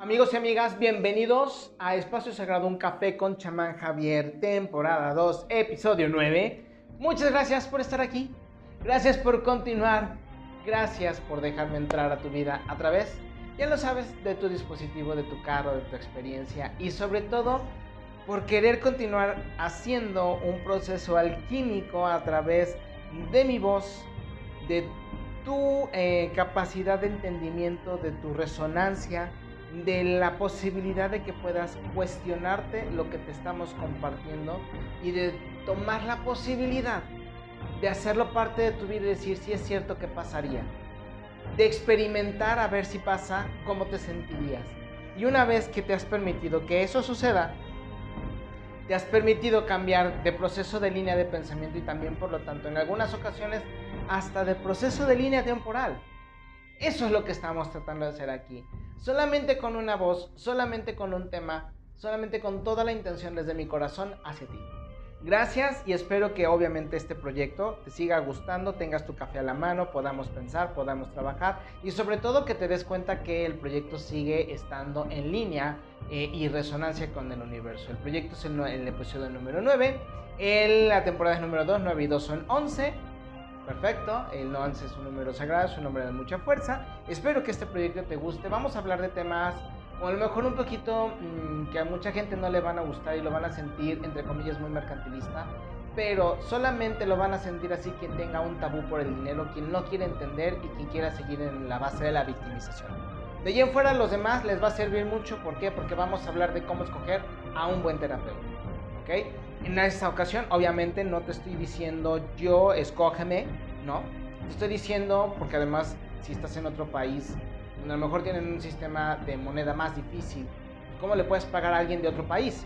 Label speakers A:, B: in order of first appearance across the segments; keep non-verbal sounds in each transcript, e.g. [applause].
A: Amigos y amigas, bienvenidos a Espacio Sagrado, un café con chamán Javier, temporada 2, episodio 9. Muchas gracias por estar aquí, gracias por continuar, gracias por dejarme entrar a tu vida a través, ya lo sabes, de tu dispositivo, de tu carro, de tu experiencia y sobre todo por querer continuar haciendo un proceso alquímico a través de mi voz, de tu eh, capacidad de entendimiento, de tu resonancia, de la posibilidad de que puedas cuestionarte lo que te estamos compartiendo y de tomar la posibilidad de hacerlo parte de tu vida y decir si es cierto que pasaría. De experimentar a ver si pasa, cómo te sentirías. Y una vez que te has permitido que eso suceda, te has permitido cambiar de proceso de línea de pensamiento y también, por lo tanto, en algunas ocasiones, hasta de proceso de línea temporal. Eso es lo que estamos tratando de hacer aquí. Solamente con una voz, solamente con un tema, solamente con toda la intención desde mi corazón hacia ti. Gracias y espero que obviamente este proyecto te siga gustando, tengas tu café a la mano, podamos pensar, podamos trabajar y sobre todo que te des cuenta que el proyecto sigue estando en línea eh, y resonancia con el universo. El proyecto es el, episodio número 9, el, la temporada es número 2, 9 y 2 son 11. Perfecto, el 11 es un número sagrado, es un número de mucha fuerza. Espero que este proyecto te guste. Vamos a hablar de temas o a lo mejor un poquito mmm, que a mucha gente no le van a gustar y lo van a sentir, entre comillas, muy mercantilista, pero solamente lo van a sentir así quien tenga un tabú por el dinero, quien no quiere entender y quien quiera seguir en la base de la victimización. De ahí en fuera a los demás les va a servir mucho, ¿por qué? Porque vamos a hablar de cómo escoger a un buen terapeuta, ¿ok? En esta ocasión, obviamente, no te estoy diciendo yo, escógeme, ¿no? Te estoy diciendo, porque además, si estás en otro país, a lo mejor tienen un sistema de moneda más difícil. ¿Cómo le puedes pagar a alguien de otro país?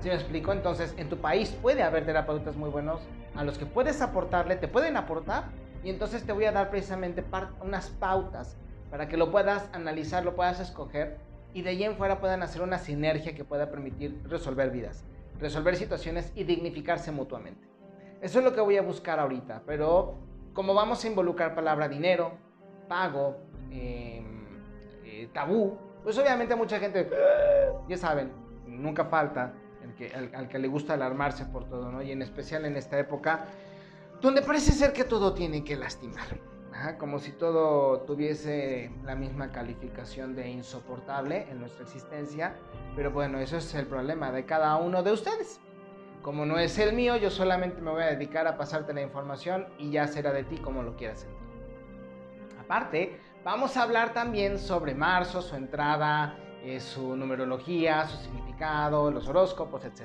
A: ¿Sí me explico? Entonces, en tu país puede haber terapeutas muy buenos a los que puedes aportarle, te pueden aportar, y entonces te voy a dar precisamente unas pautas para que lo puedas analizar, lo puedas escoger, y de ahí en fuera puedan hacer una sinergia que pueda permitir resolver vidas, resolver situaciones y dignificarse mutuamente. Eso es lo que voy a buscar ahorita, pero como vamos a involucrar palabra dinero, pago, eh, eh, tabú, pues obviamente mucha gente, ya saben, nunca falta el que, al, al, que le gusta alarmarse por todo, ¿no? Y en especial en esta época, donde parece ser que todo tiene que lastimar, Ajá, como si todo tuviese la misma calificación de insoportable en nuestra existencia, pero bueno, eso es el problema de cada uno de ustedes. Como no es el mío, yo solamente me voy a dedicar a pasarte la información y ya será de ti como lo quieras sentir. Aparte, vamos a hablar también sobre marzo, su entrada, eh, su numerología, su significado, los horóscopos, etc.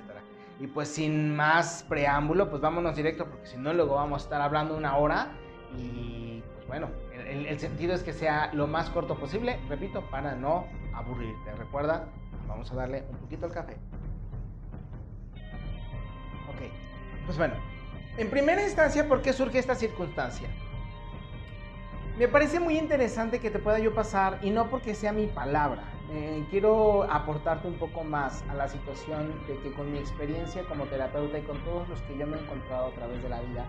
A: Y pues sin más preámbulo, pues vámonos directo porque si no luego vamos a estar hablando una hora y bueno, el, el sentido es que sea lo más corto posible, repito, para no aburrirte. Recuerda, vamos a darle un poquito al café. Ok, pues bueno, en primera instancia, ¿por qué surge esta circunstancia? Me parece muy interesante que te pueda yo pasar, y no porque sea mi palabra, eh, quiero aportarte un poco más a la situación de que con mi experiencia como terapeuta y con todos los que yo me he encontrado a través de la vida,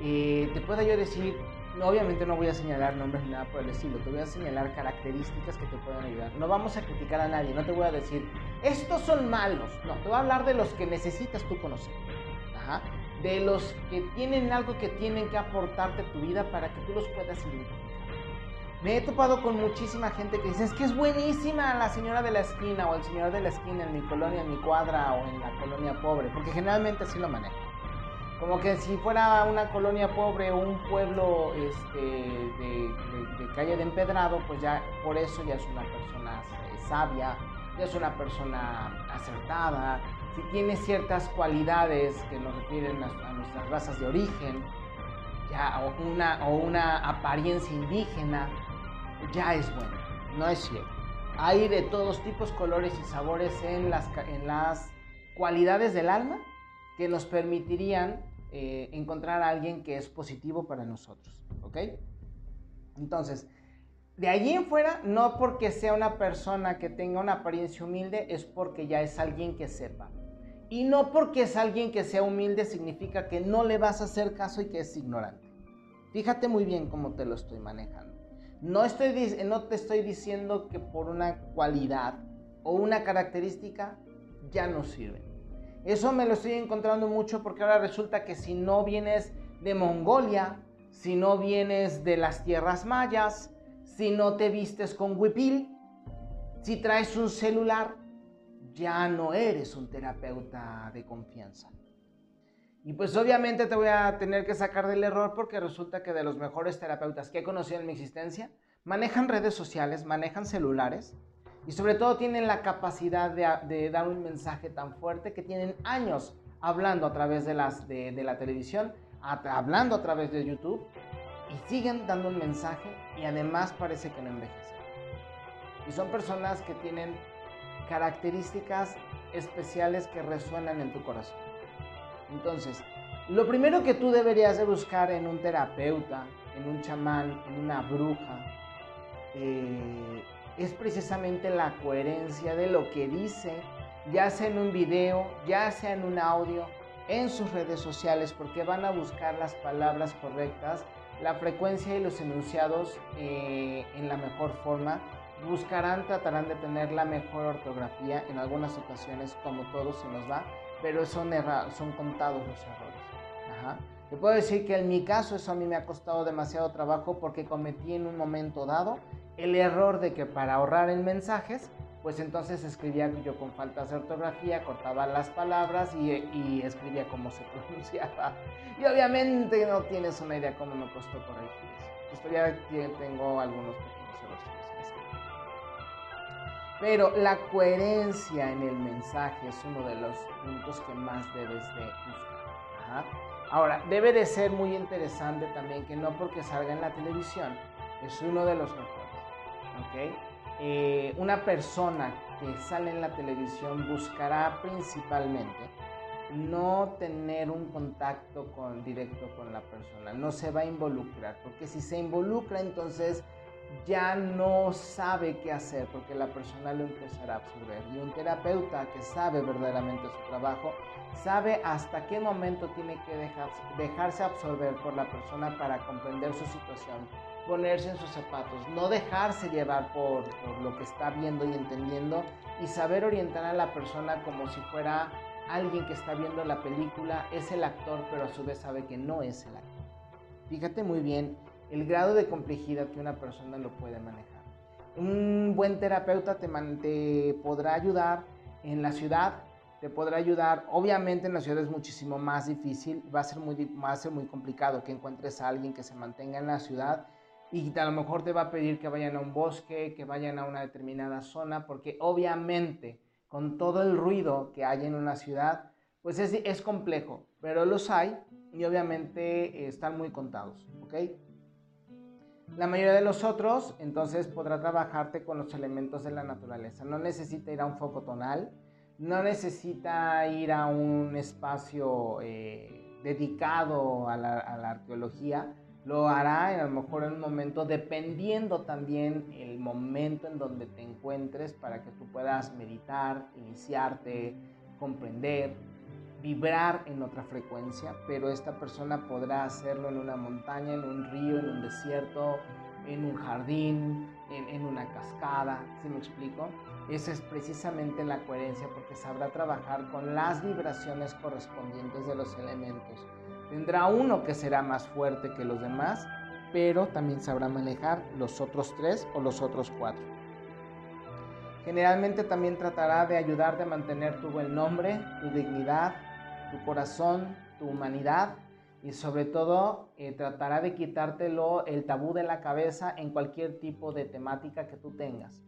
A: eh, te pueda yo decir, obviamente no voy a señalar nombres ni nada por el estilo, te voy a señalar características que te pueden ayudar. No vamos a criticar a nadie, no te voy a decir, estos son malos, no, te voy a hablar de los que necesitas tú conocer. De los que tienen algo que tienen que aportarte a tu vida para que tú los puedas identificar. Me he topado con muchísima gente que dice, es que es buenísima la señora de la esquina o el señor de la esquina en mi colonia, en mi cuadra o en la colonia pobre, porque generalmente así lo manejo. Como que si fuera una colonia pobre o un pueblo este, de, de, de, calle de empedrado, pues ya por eso ya es una persona sabia, ya es una persona acertada, si tiene ciertas cualidades que nos refieren a, a nuestras razas de origen, ya, o, una, o una apariencia indígena, ya es bueno, no es cierto. Hay de todos tipos, colores y sabores en las, en las cualidades del alma que nos permitirían eh, encontrar a alguien que es positivo para nosotros, ¿ok? Entonces, de allí en fuera, no porque sea una persona que tenga una apariencia humilde, es porque ya es alguien que sepa. Y no porque es alguien que sea humilde significa que no le vas a hacer caso y que es ignorante. Fíjate muy bien cómo te lo estoy manejando. No, estoy, no te estoy diciendo que por una cualidad o una característica ya no sirve. Eso me lo estoy encontrando mucho porque ahora resulta que si no vienes de Mongolia, si no vienes de las tierras mayas, si no te vistes con huipil, si traes un celular, ya no eres un terapeuta de confianza. Y pues obviamente te voy a tener que sacar del error porque resulta que de los mejores terapeutas que he conocido en mi existencia, manejan redes sociales, manejan celulares y sobre todo tienen la capacidad de, dar un mensaje tan fuerte que tienen años hablando a través de, las, de, la televisión, hablando a través de YouTube y siguen dando un mensaje y además parece que no envejecen. Y son personas que tienen características especiales que resuenan en tu corazón. Entonces, lo primero que tú deberías de buscar en un terapeuta, en un chamán, en una bruja, eh, es precisamente la coherencia de lo que dice, ya sea en un video, ya sea en un audio, en sus redes sociales, porque van a buscar las palabras correctas, la frecuencia y los enunciados eh, en la mejor forma. Buscarán, tratarán de tener la mejor ortografía, en algunas ocasiones, como todo se nos va, pero son, son contados los errores. Te puedo decir que en mi caso eso a mí me ha costado demasiado trabajo porque cometí en un momento dado el error de que para ahorrar en mensajes, pues entonces escribía yo con faltas de ortografía, cortaba las palabras y, escribía como se [laughs] pronunciaba. Y obviamente no tienes una idea cómo me costó corregir eso. Todavía tengo algunos pequeños errores. Pero la coherencia en el mensaje es uno de los puntos que más debes de buscar. Ahora, debe de ser muy interesante también que no porque salga en la televisión es uno de los mejores eh, una persona que sale en la televisión buscará principalmente no tener un contacto con, directo con la persona, no se va a involucrar, porque si se involucra entonces ya no sabe qué hacer, porque la persona lo empezará a absorber. Y un terapeuta que sabe verdaderamente su trabajo, sabe hasta qué momento tiene que dejarse absorber por la persona para comprender su situación ponerse en sus zapatos, no dejarse llevar por, lo que está viendo y entendiendo y saber orientar a la persona como si fuera alguien que está viendo la película, es el actor, pero a su vez sabe que no es el actor. Fíjate muy bien el grado de complejidad que una persona lo puede manejar. Un buen terapeuta te, te podrá ayudar en la ciudad, te podrá ayudar. Obviamente en la ciudad es muchísimo más difícil, va a ser muy, va a ser muy complicado que encuentres a alguien que se mantenga en la ciudad y a lo mejor te va a pedir que vayan a un bosque, que vayan a una determinada zona, porque obviamente con todo el ruido que hay en una ciudad, pues es, es complejo, pero los hay y obviamente están muy contados, ¿ok? La mayoría de los otros, entonces, podrá trabajarte con los elementos de la naturaleza. No necesita ir a un foco tonal, no necesita ir a un espacio eh, dedicado a la arqueología, lo hará en, a lo mejor en un momento, dependiendo también el momento en donde te encuentres para que tú puedas meditar, iniciarte, comprender, vibrar en otra frecuencia, pero esta persona podrá hacerlo en una montaña, en un río, en un desierto, en un jardín, en, en una cascada, ¿sí me explico? Esa es precisamente la coherencia porque sabrá trabajar con las vibraciones correspondientes de los elementos Tendrá uno que será más fuerte que los demás, pero también sabrá manejar los otros tres o los otros cuatro. Generalmente también tratará de ayudarte a mantener tu buen nombre, tu dignidad, tu corazón, tu humanidad y sobre todo eh, tratará de quitártelo el tabú de la cabeza en cualquier tipo de temática que tú tengas.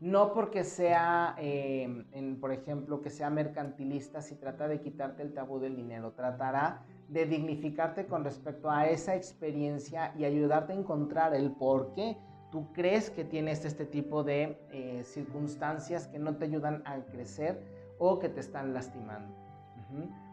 A: No porque sea, eh, por ejemplo, que sea mercantilista, si trata de quitarte el tabú del dinero, tratará de dignificarte con respecto a esa experiencia y ayudarte a encontrar el por qué tú crees que tienes este tipo de eh, circunstancias que no te ayudan a crecer o que te están lastimando.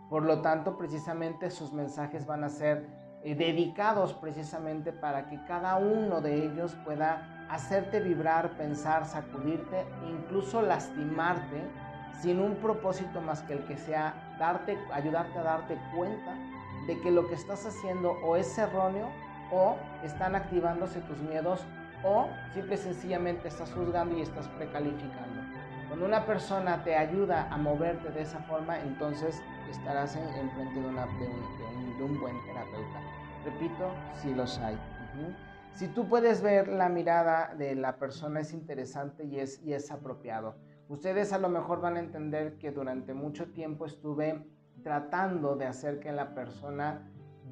A: Por lo tanto, precisamente sus mensajes van a ser eh, dedicados precisamente para que cada uno de ellos pueda hacerte vibrar, pensar, sacudirte, incluso lastimarte sin un propósito más que el que sea darte, ayudarte a darte cuenta de que lo que estás haciendo o es erróneo o están activándose tus miedos o simple y sencillamente estás juzgando y estás precalificando. Cuando una persona te ayuda a moverte de esa forma, entonces estarás en, frente de, un, buen terapeuta. Repito, si los hay. Si tú puedes ver la mirada de la persona es interesante y es, y es apropiado. Ustedes a lo mejor van a entender que durante mucho tiempo estuve tratando de hacer que la persona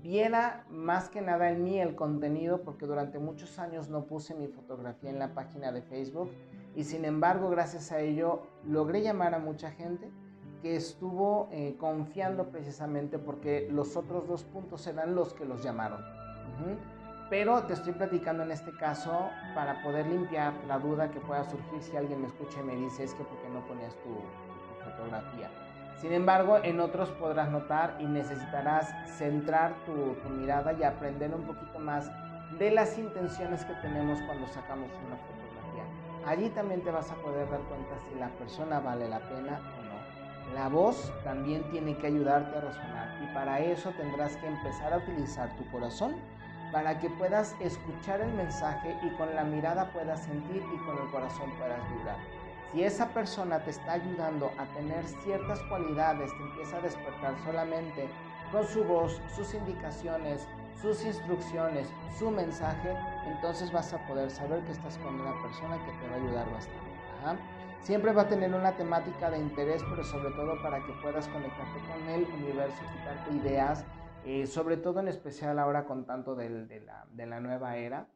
A: viera más que nada en mí el contenido porque durante muchos años no puse mi fotografía en la página de Facebook y sin embargo gracias a ello logré llamar a mucha gente que estuvo eh, confiando precisamente porque los otros dos puntos eran los que los llamaron. Pero te estoy platicando en este caso para poder limpiar la duda que pueda surgir si alguien me escucha y me dice es que porque no ponías tu, tu fotografía. Sin embargo, en otros podrás notar y necesitarás centrar tu, mirada y aprender un poquito más de las intenciones que tenemos cuando sacamos una fotografía. Allí también te vas a poder dar cuenta si la persona vale la pena o no. La voz también tiene que ayudarte a razonar y para eso tendrás que empezar a utilizar tu corazón para que puedas escuchar el mensaje y con la mirada puedas sentir y con el corazón puedas vibrar. Si esa persona te está ayudando a tener ciertas cualidades, te empieza a despertar solamente con su voz, sus indicaciones, sus instrucciones, su mensaje, entonces vas a poder saber que estás con una persona que te va a ayudar bastante. Siempre va a tener una temática de interés, pero sobre todo para que puedas conectarte con el universo, quitarte ideas, eh, sobre todo en especial ahora con tanto de la nueva era.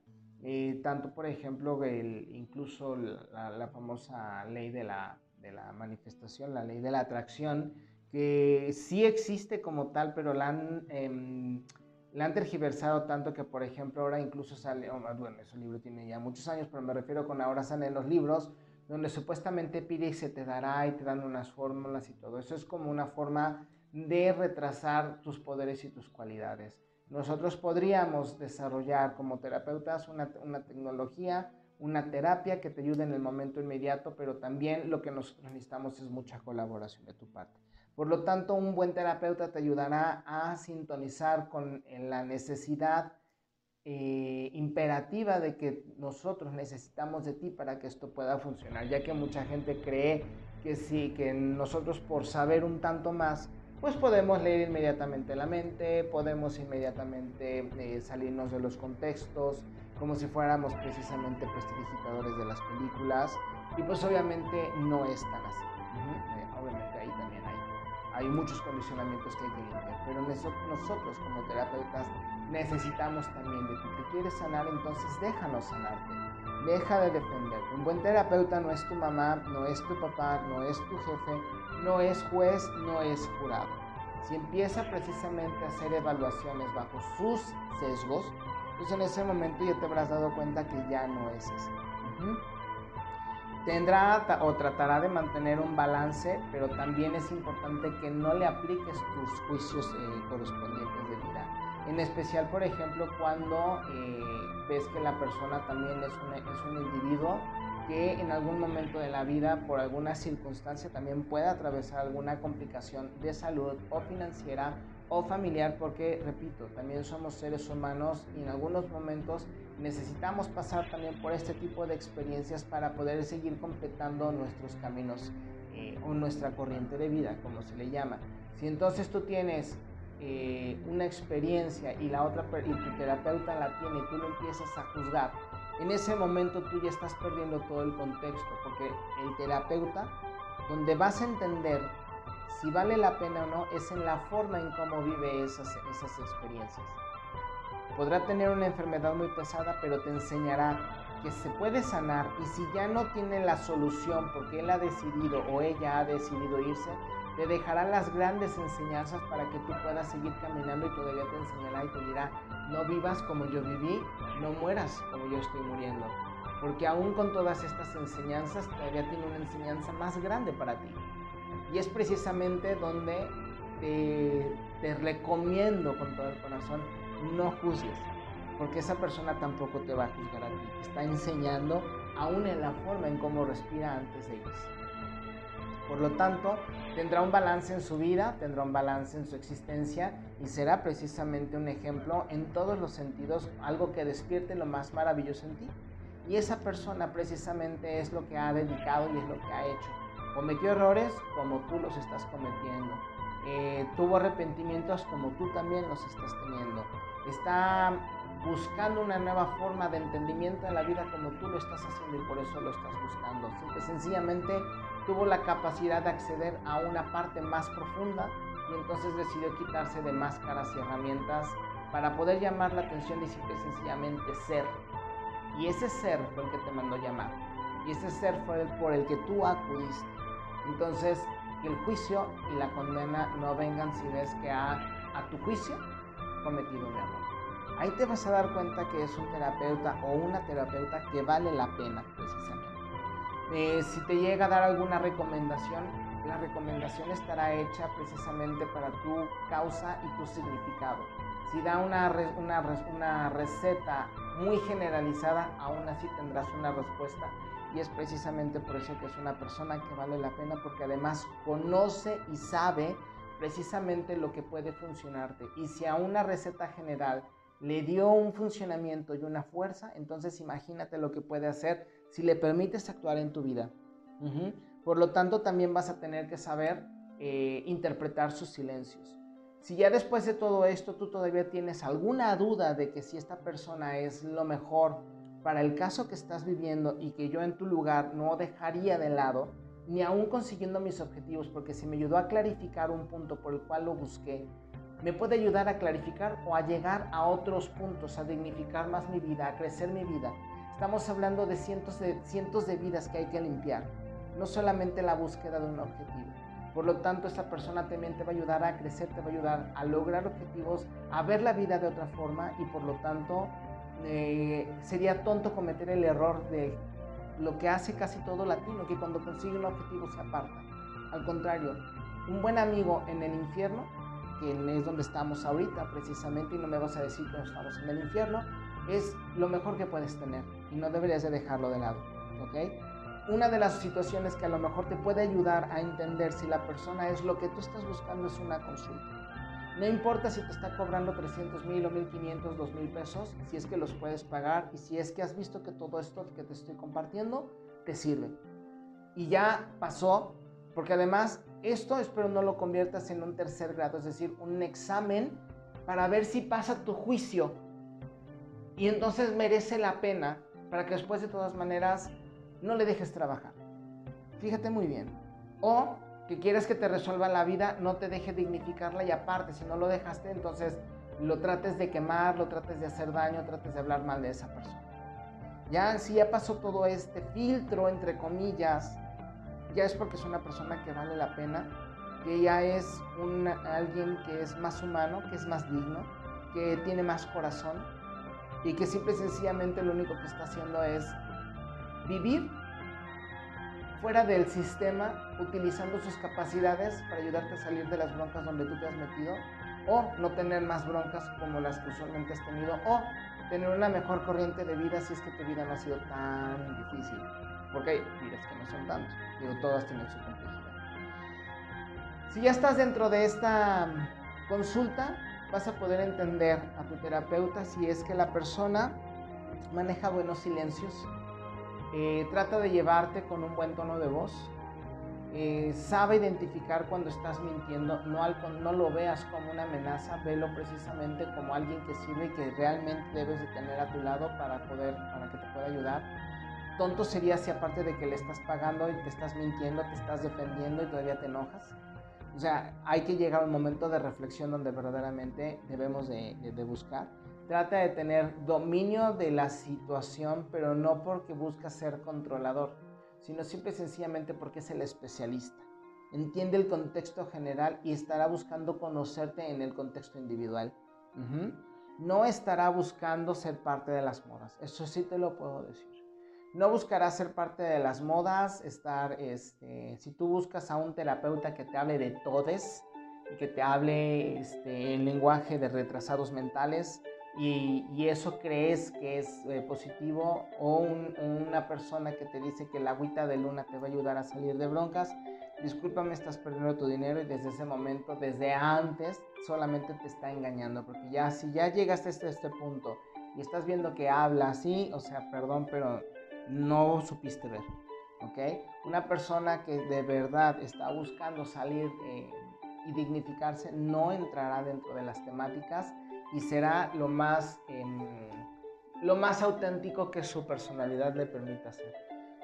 A: Eh, tanto, por ejemplo, el, incluso la, famosa ley de la, de la, manifestación, la ley de la atracción, que sí existe como tal, pero la han, eh, la han tergiversado tanto que, por ejemplo, ahora incluso sale, oh, bueno, ese libro tiene ya muchos años, pero me refiero con ahora salen los libros donde supuestamente pide y se te dará y te dan unas fórmulas y todo. Eso es como una forma de retrasar tus poderes y tus cualidades. Nosotros podríamos desarrollar como terapeutas una, tecnología, una terapia que te ayude en el momento inmediato, pero también lo que nosotros necesitamos es mucha colaboración de tu parte. Por lo tanto, un buen terapeuta te ayudará a sintonizar con la necesidad eh, imperativa de que nosotros necesitamos de ti para que esto pueda funcionar, ya que mucha gente cree que sí, que nosotros por saber un tanto más pues podemos leer inmediatamente la mente, podemos inmediatamente eh, salirnos de los contextos, como si fuéramos precisamente prestidigitadores de las películas, y pues obviamente no es tan así. Eh, obviamente ahí también hay, hay muchos condicionamientos que hay que limpiar, pero nosotros como terapeutas necesitamos también de ti. ¿Te quieres sanar? Entonces déjanos sanarte. Deja de defender. Un buen terapeuta no es tu mamá, no es tu papá, no es tu jefe, no es juez, no es jurado. Si empieza precisamente a hacer evaluaciones bajo sus sesgos, pues en ese momento ya te habrás dado cuenta que ya no es así. Tendrá o tratará de mantener un balance, pero también es importante que no le apliques tus juicios eh, correspondientes de vida. En especial, por ejemplo, cuando eh, ves que la persona también es es un individuo que en algún momento de la vida, por alguna circunstancia, también pueda atravesar alguna complicación de salud o financiera o familiar, porque, repito, también somos seres humanos y en algunos momentos necesitamos pasar también por este tipo de experiencias para poder seguir completando nuestros caminos eh, o nuestra corriente de vida, como se le llama. Si entonces tú tienes eh, una experiencia y la otra y tu terapeuta la tiene y tú lo empiezas a juzgar, en ese momento tú ya estás perdiendo todo el contexto, porque el terapeuta, donde vas a entender si vale la pena o no, es en la forma en cómo vive esas, esas experiencias. Podrá tener una enfermedad muy pesada, pero te enseñará que se puede sanar y si ya no tiene la solución porque él ha decidido o ella ha decidido irse, te dejará las grandes enseñanzas para que tú puedas seguir caminando y todavía te enseñará y te dirá, no vivas como yo viví, no mueras como yo estoy muriendo. Porque aún con todas estas enseñanzas, todavía tiene una enseñanza más grande para ti. Y es precisamente donde te, recomiendo con todo el corazón, no juzgues. Porque esa persona tampoco te va a juzgar a ti. Está enseñando aún en la forma en cómo respira antes de irse. Por lo tanto, tendrá un balance en su vida, tendrá un balance en su existencia y será precisamente un ejemplo en todos los sentidos, algo que despierte lo más maravilloso en ti. Y esa persona precisamente es lo que ha dedicado y es lo que ha hecho. Cometió errores como tú los estás cometiendo. Eh, tuvo arrepentimientos como tú también los estás teniendo. Está buscando una nueva forma de entendimiento de la vida como tú lo estás haciendo y por eso lo estás buscando. Simple, sencillamente tuvo la capacidad de acceder a una parte más profunda y entonces decidió quitarse de máscaras y herramientas para poder llamar la atención y simple sencillamente ser. Y ese ser fue el que te mandó llamar. Y ese ser fue por el que tú acudiste. Entonces, que el juicio y la condena no vengan si ves que ha, a tu juicio, cometido un error. Ahí te vas a dar cuenta que es un terapeuta o una terapeuta que vale la pena, precisamente. Eh, si te llega a dar alguna recomendación, la recomendación estará hecha precisamente para tu causa y tu significado. Si da una, una, una receta muy generalizada, aún así tendrás una respuesta. Y es precisamente por eso que es una persona que vale la pena, porque además conoce y sabe precisamente lo que puede funcionarte. Y si a una receta general le dio un funcionamiento y una fuerza, entonces imagínate lo que puede hacer si le permites actuar en tu vida. Por lo tanto, también vas a tener que saber eh, interpretar sus silencios. Si ya después de todo esto tú todavía tienes alguna duda de que si esta persona es lo mejor para el caso que estás viviendo y que yo en tu lugar no dejaría de lado, ni aún consiguiendo mis objetivos, porque se me ayudó a clarificar un punto por el cual lo busqué, me puede ayudar a clarificar o a llegar a otros puntos, a dignificar más mi vida, a crecer mi vida. Estamos hablando de cientos de, cientos de vidas que hay que limpiar, no solamente la búsqueda de un objetivo. Por lo tanto, esta persona también te va a ayudar a crecer, te va a ayudar a lograr objetivos, a ver la vida de otra forma y por lo tanto eh, sería tonto cometer el error de lo que hace casi todo latino, que cuando consigue un objetivo se aparta. Al contrario, un buen amigo en el infierno que es donde estamos ahorita precisamente, y no me vas a decir que no estamos en el infierno, es lo mejor que puedes tener y no deberías de dejarlo de lado, ¿ok? Una de las situaciones que a lo mejor te puede ayudar a entender si la persona es lo que tú estás buscando es una consulta. No importa si te está cobrando 300 mil o 1500, 2000 mil pesos, si es que los puedes pagar y si es que has visto que todo esto que te estoy compartiendo te sirve. Y ya pasó, porque además esto espero no lo conviertas en un tercer grado, es decir, un examen para ver si pasa tu juicio. Y entonces merece la pena para que después de todas maneras no le dejes trabajar. Fíjate muy bien. O que quieres que te resuelva la vida, no te deje dignificarla y aparte, si no lo dejaste, entonces lo trates de quemar, lo trates de hacer daño, trates de hablar mal de esa persona. Ya, si ya pasó todo este filtro, entre comillas, ya es porque es una persona que vale la pena, que ya es alguien que es más humano, que es más digno, que tiene más corazón y que simple y sencillamente lo único que está haciendo es vivir fuera del sistema, utilizando sus capacidades para ayudarte a salir de las broncas donde tú te has metido, o no tener más broncas como las que usualmente has tenido, o tener una mejor corriente de vida si es que tu vida no ha sido tan difícil. Porque hay vidas que no son tantas. Digo, todas tienen su complejidad. Si ya estás dentro de esta consulta, vas a poder entender a tu terapeuta si es que la persona maneja buenos silencios, eh, trata de llevarte con un buen tono de voz, eh, sabe identificar cuando estás mintiendo, no, no lo veas como una amenaza, velo precisamente como alguien que sirve y que realmente debes de tener a tu lado para poder, para que te pueda ayudar tonto sería si aparte de que le estás pagando y te estás mintiendo, te estás defendiendo y todavía te enojas. O sea, hay que llegar a un momento de reflexión donde verdaderamente debemos de, buscar. Trata de tener dominio de la situación, pero no porque busca ser controlador, sino simple y sencillamente porque es el especialista. Entiende el contexto general y estará buscando conocerte en el contexto individual. No estará buscando ser parte de las modas, eso sí te lo puedo decir. No buscarás ser parte de las modas, estar, este, si tú buscas a un terapeuta que te hable de todes y que te hable este, en lenguaje de retrasados mentales y, eso crees que es eh, positivo o una persona que te dice que la agüita de luna te va a ayudar a salir de broncas, discúlpame, estás perdiendo tu dinero y desde ese momento, desde antes, solamente te está engañando, porque ya si ya llegaste hasta este punto y estás viendo que habla así, o sea, perdón, pero no supiste ver, ¿ok? Una persona que de verdad está buscando salir eh, y dignificarse no entrará dentro de las temáticas y será lo más, em, lo más auténtico que su personalidad le permita ser.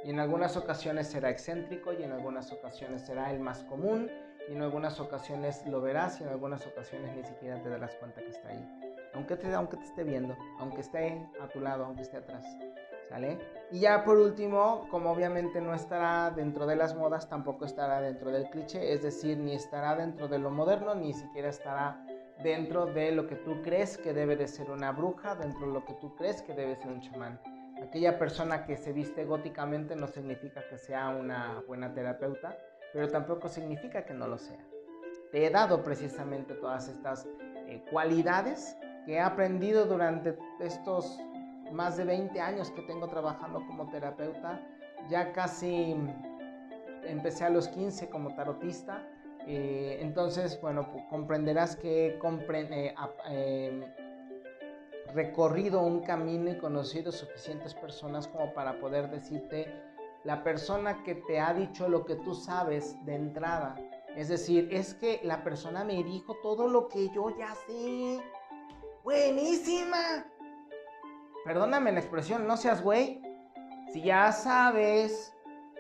A: Y en algunas ocasiones será excéntrico y en algunas ocasiones será el más común y en algunas ocasiones lo verás y en algunas ocasiones ni siquiera te darás cuenta que está ahí. Aunque te, aunque te esté viendo, aunque esté a tu lado, aunque esté atrás. ¿Sale? Y ya por último, como obviamente no estará dentro de las modas, tampoco estará dentro del cliché, es decir, ni estará dentro de lo moderno, ni siquiera estará dentro de lo que tú crees que debe de ser una bruja, dentro de lo que tú crees que debe ser un chamán. Aquella persona que se viste góticamente no significa que sea una buena terapeuta, pero tampoco significa que no lo sea. Te he dado precisamente todas estas eh, cualidades que he aprendido durante estos más de 20 años que tengo trabajando como terapeuta. Ya casi empecé a los 15 como tarotista. Eh, entonces, bueno, comprenderás que eh, em, recorrido un camino y conocido suficientes personas como para poder decirte la persona que te ha dicho lo que tú sabes de entrada. Es decir, es que la persona me dijo todo lo que yo ya sé. Buenísima. Perdóname la expresión, no seas güey. Si ya sabes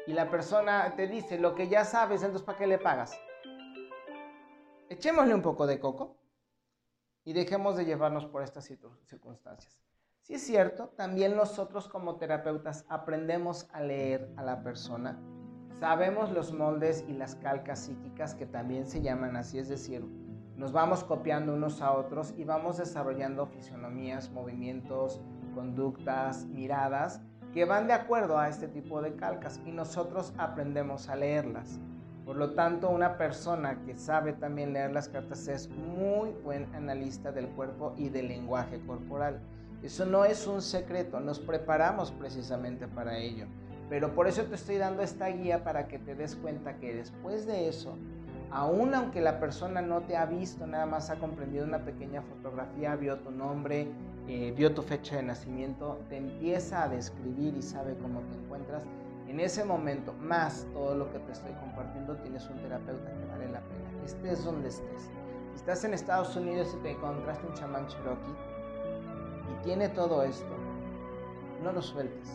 A: y la persona te dice lo que ya sabes, entonces ¿para qué le pagas? Echémosle un poco de coco y dejemos de llevarnos por estas circunstancias. Si es cierto, también nosotros como terapeutas aprendemos a leer a la persona, sabemos los moldes y las calcas psíquicas que también se llaman así, es decir, nos vamos copiando unos a otros y vamos desarrollando fisionomías, movimientos, conductas, miradas que van de acuerdo a este tipo de calcas y nosotros aprendemos a leerlas. Por lo tanto, una persona que sabe también leer las cartas es muy buen analista del cuerpo y del lenguaje corporal. Eso no es un secreto, nos preparamos precisamente para ello. Pero por eso te estoy dando esta guía para que te des cuenta que después de eso, aun aunque la persona no te ha visto, nada más ha comprendido una pequeña fotografía, vio tu nombre, eh, vio tu fecha de nacimiento, te empieza a describir y sabe cómo te encuentras, en ese momento, más todo lo que te estoy compartiendo, tienes un terapeuta que vale la pena. Estés donde estés. Si estás en Estados Unidos y te encontraste un chamán cherokee y tiene todo esto, no lo sueltes.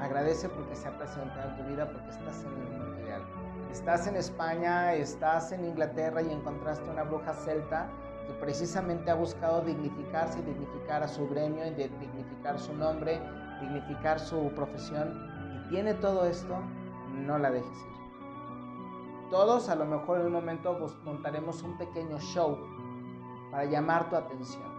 A: Agradece porque se ha presentado en tu vida, porque estás en el mundo ideal. Estás en España, estás en Inglaterra y encontraste una bruja celta que precisamente ha buscado dignificarse y dignificar a su gremio, y dignificar su nombre, dignificar su profesión tiene todo esto, no la dejes ir. Todos a lo mejor en un momento montaremos un pequeño show para llamar tu atención.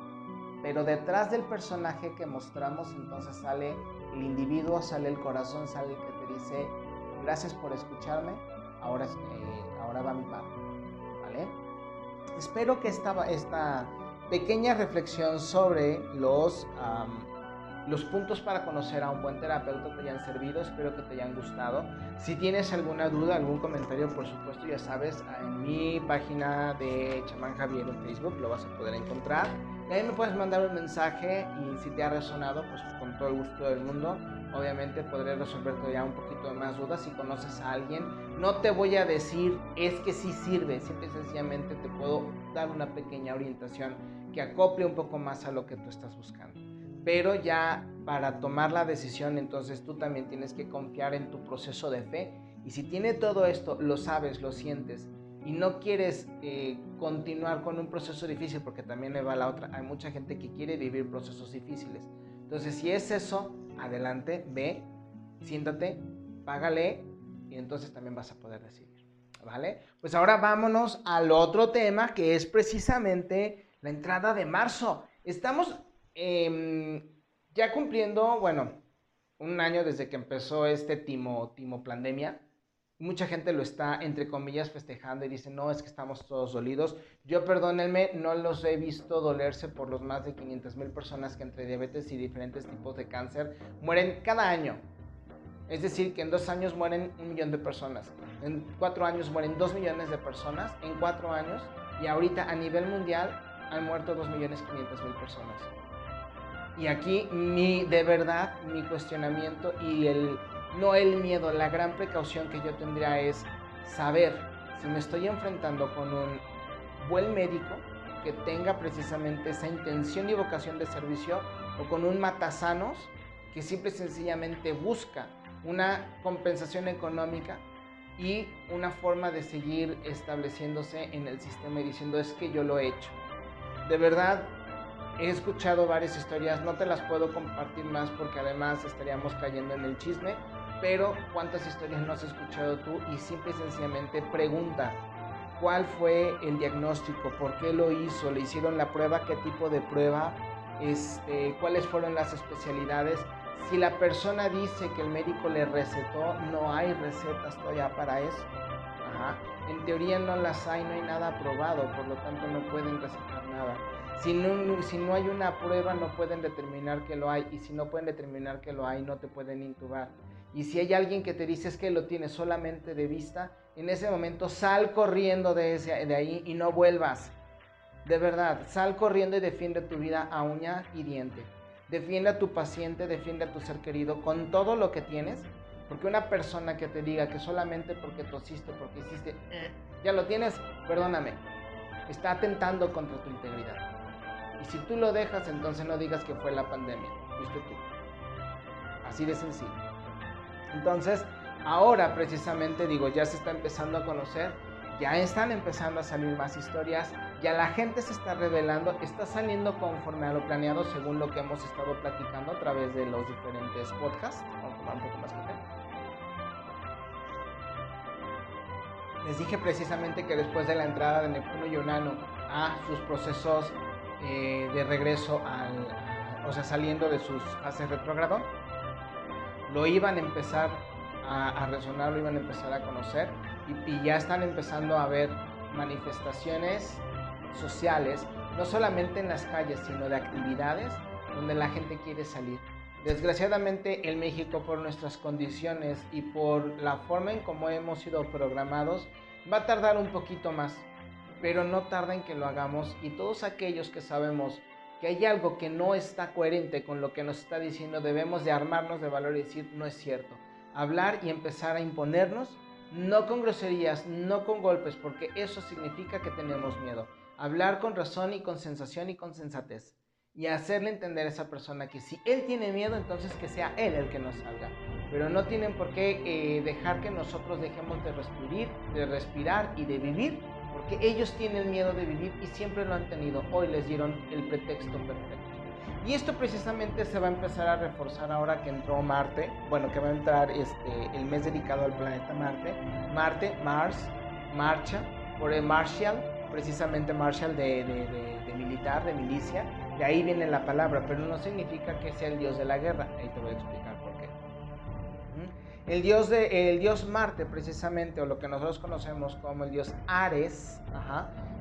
A: Pero detrás del personaje que mostramos entonces sale el individuo, sale el corazón, sale el que te dice, gracias por escucharme, ahora, eh, ahora va mi parte. Espero que esta, esta pequeña reflexión sobre los los puntos para conocer a un buen terapeuta te hayan servido, espero que te hayan gustado. Si tienes alguna duda, algún comentario, por supuesto, ya sabes, en mi página de Chamán Javier en Facebook lo vas a poder encontrar. Ahí me puedes mandar un mensaje y si te ha resonado, pues con todo el gusto del mundo, obviamente podré resolverte ya un poquito más dudas. Si conoces a alguien, no te voy a decir es que sí sirve, simple y sencillamente te puedo dar una pequeña orientación que acople un poco más a lo que tú estás buscando pero ya para tomar la decisión entonces tú también tienes que confiar en tu proceso de fe y si tiene todo esto, lo sabes, lo sientes y no quieres eh, continuar con un proceso difícil porque también me va la otra, hay mucha gente que quiere vivir procesos difíciles. Entonces si es eso, adelante, ve, siéntate, págale y entonces también vas a poder decidir. ¿Vale? Pues ahora vámonos al otro tema que es precisamente la entrada de marzo. Estamos Em, ya cumpliendo, bueno, un año desde que empezó este timo, timo pandemia, mucha gente lo está, entre comillas, festejando y dice, no, es que estamos todos dolidos. Yo, perdónenme, no los he visto dolerse por los más de 500 mil personas que entre diabetes y diferentes tipos de cáncer mueren cada año. Es decir, que en dos años mueren un millón de personas, en cuatro años mueren dos millones de personas, en cuatro años, y ahorita a nivel mundial han muerto dos millones quinientas mil personas. Y aquí mi, de verdad, mi cuestionamiento y el, no el miedo, la gran precaución que yo tendría es saber si me estoy enfrentando con un buen médico que tenga precisamente esa intención y vocación de servicio o con un matasanos que simple y sencillamente busca una compensación económica y una forma de seguir estableciéndose en el sistema y diciendo es que yo lo he hecho. De verdad, he escuchado varias historias, no te las puedo compartir más porque además estaríamos cayendo en el chisme, pero ¿cuántas historias no has escuchado tú? Y simple y sencillamente pregunta, ¿cuál fue el diagnóstico? ¿Por qué lo hizo? ¿Le hicieron la prueba? ¿Qué tipo de prueba? Este, ¿Cuáles fueron las especialidades? Si la persona dice que el médico le recetó, no hay recetas todavía para eso. En teoría no las hay, no hay nada aprobado, por lo tanto no pueden recetar nada. Si no, si no hay una prueba, no pueden determinar que lo hay. Y si no pueden determinar que lo hay, no te pueden intubar. Y si hay alguien que te dice es que lo tiene solamente de vista, en ese momento sal corriendo de, ese, de ahí y no vuelvas. De verdad, sal corriendo y defiende tu vida a uña y diente. Defiende a tu paciente, defiende a tu ser querido con todo lo que tienes. Porque una persona que te diga que solamente porque tosiste, porque hiciste, eh, ya lo tienes, perdóname, está atentando contra tu integridad. Y si tú lo dejas, entonces no digas que fue la pandemia, fuiste tú. Así de sencillo. Entonces, ahora precisamente digo, ya se está empezando a conocer, ya están empezando a salir más historias, ya la gente se está revelando, está saliendo conforme a lo planeado según lo que hemos estado platicando a través de los diferentes podcasts. Vamos a tomar un poco más café. Les dije precisamente que después de la entrada de Neptuno y Urano a sus procesos eh, de regreso al, o sea, saliendo de sus fases retrógrado, lo iban a empezar a, resonar, lo iban a empezar a conocer y, y ya están empezando a ver manifestaciones sociales, no solamente en las calles, sino de actividades donde la gente quiere salir. Desgraciadamente en México por nuestras condiciones y por la forma en cómo hemos sido programados, va a tardar un poquito más pero no tarda en que lo hagamos y todos aquellos que sabemos que hay algo que no está coherente con lo que nos está diciendo, debemos de armarnos de valor y decir, no es cierto. Hablar y empezar a imponernos, no con groserías, no con golpes, porque eso significa que tenemos miedo. Hablar con razón y con sensación y con sensatez. Y hacerle entender a esa persona que si él tiene miedo, entonces que sea él el que nos salga. Pero no tienen por qué eh, dejar que nosotros dejemos de respirar, de respirar y de vivir porque ellos tienen miedo de vivir y siempre lo han tenido. Hoy les dieron el pretexto perfecto. Y esto precisamente se va a empezar a reforzar ahora que entró Marte, bueno, que va a entrar este, el mes dedicado al planeta Marte. Marte, Mars, marcha, por el Marshall, precisamente Marshall de, de militar, de milicia. De ahí viene la palabra, pero no significa que sea el dios de la guerra. Ahí te voy a explicar. El dios, de, el dios Marte, precisamente, o lo que nosotros conocemos como el dios Ares,